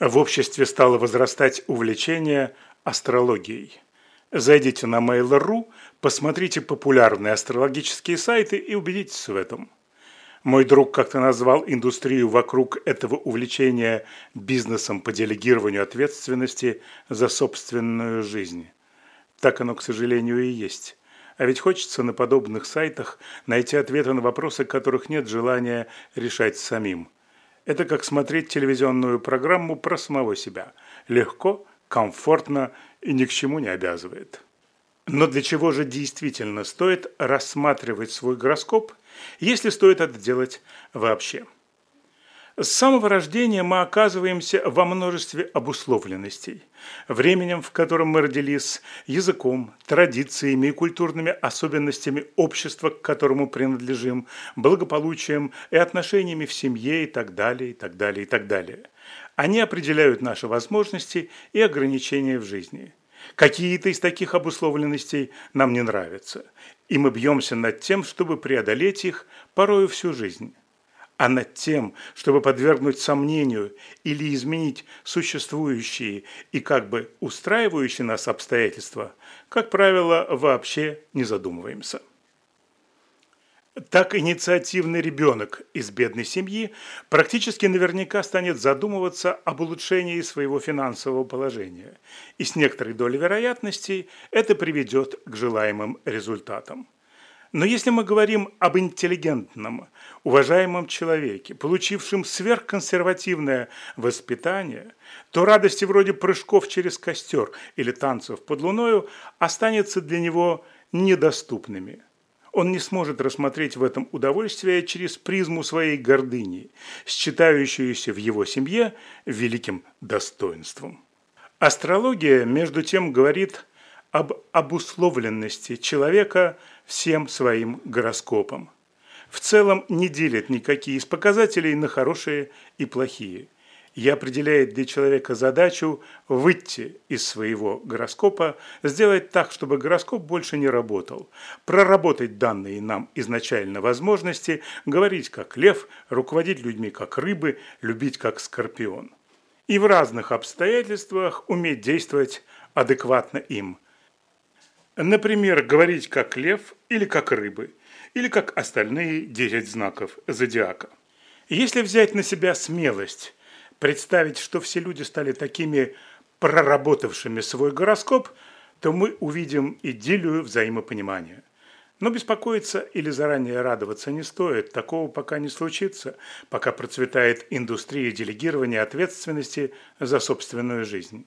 В обществе стало возрастать увлечение астрологией. Зайдите на Mail.ru, посмотрите популярные астрологические сайты и убедитесь в этом. Мой друг как-то назвал индустрию вокруг этого увлечения бизнесом по делегированию ответственности за собственную жизнь. Так оно, к сожалению, и есть. А ведь хочется на подобных сайтах найти ответы на вопросы, которых нет желания решать самим. Это как смотреть телевизионную программу про самого себя. Легко, комфортно и ни к чему не обязывает. Но для чего же действительно стоит рассматривать свой гороскоп, если стоит это делать вообще? С самого рождения мы оказываемся во множестве обусловленностей. Временем, в котором мы родились, языком, традициями и культурными особенностями общества, к которому принадлежим, благополучием и отношениями в семье и так далее, и так далее, и так далее. Они определяют наши возможности и ограничения в жизни. Какие-то из таких обусловленностей нам не нравятся, и мы бьемся над тем, чтобы преодолеть их порою всю жизнь а над тем, чтобы подвергнуть сомнению или изменить существующие и как бы устраивающие нас обстоятельства, как правило, вообще не задумываемся. Так инициативный ребенок из бедной семьи практически наверняка станет задумываться об улучшении своего финансового положения, и с некоторой долей вероятности это приведет к желаемым результатам. Но если мы говорим об интеллигентном, уважаемом человеке, получившем сверхконсервативное воспитание, то радости вроде прыжков через костер или танцев под луною останется для него недоступными. Он не сможет рассмотреть в этом удовольствие через призму своей гордыни, считающуюся в его семье великим достоинством. Астрология, между тем, говорит об обусловленности человека всем своим гороскопом. В целом не делит никакие из показателей на хорошие и плохие. И определяет для человека задачу выйти из своего гороскопа, сделать так, чтобы гороскоп больше не работал, проработать данные нам изначально возможности, говорить как лев, руководить людьми как рыбы, любить как скорпион. И в разных обстоятельствах уметь действовать адекватно им – Например, говорить как лев или как рыбы, или как остальные 10 знаков зодиака. Если взять на себя смелость, представить, что все люди стали такими проработавшими свой гороскоп, то мы увидим идиллию взаимопонимания. Но беспокоиться или заранее радоваться не стоит, такого пока не случится, пока процветает индустрия делегирования ответственности за собственную жизнь.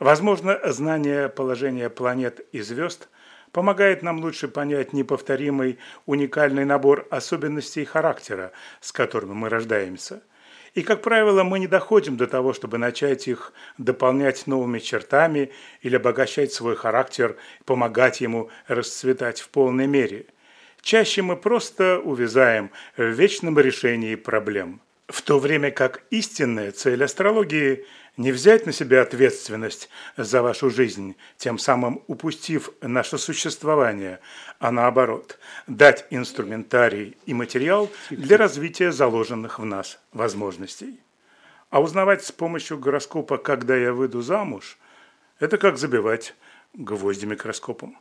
Возможно, знание положения планет и звезд помогает нам лучше понять неповторимый уникальный набор особенностей характера, с которыми мы рождаемся. И, как правило, мы не доходим до того, чтобы начать их дополнять новыми чертами или обогащать свой характер, помогать ему расцветать в полной мере. Чаще мы просто увязаем в вечном решении проблем. В то время как истинная цель астрологии – не взять на себя ответственность за вашу жизнь, тем самым упустив наше существование, а наоборот, дать инструментарий и материал для развития заложенных в нас возможностей. А узнавать с помощью гороскопа, когда я выйду замуж, это как забивать гвозди микроскопом.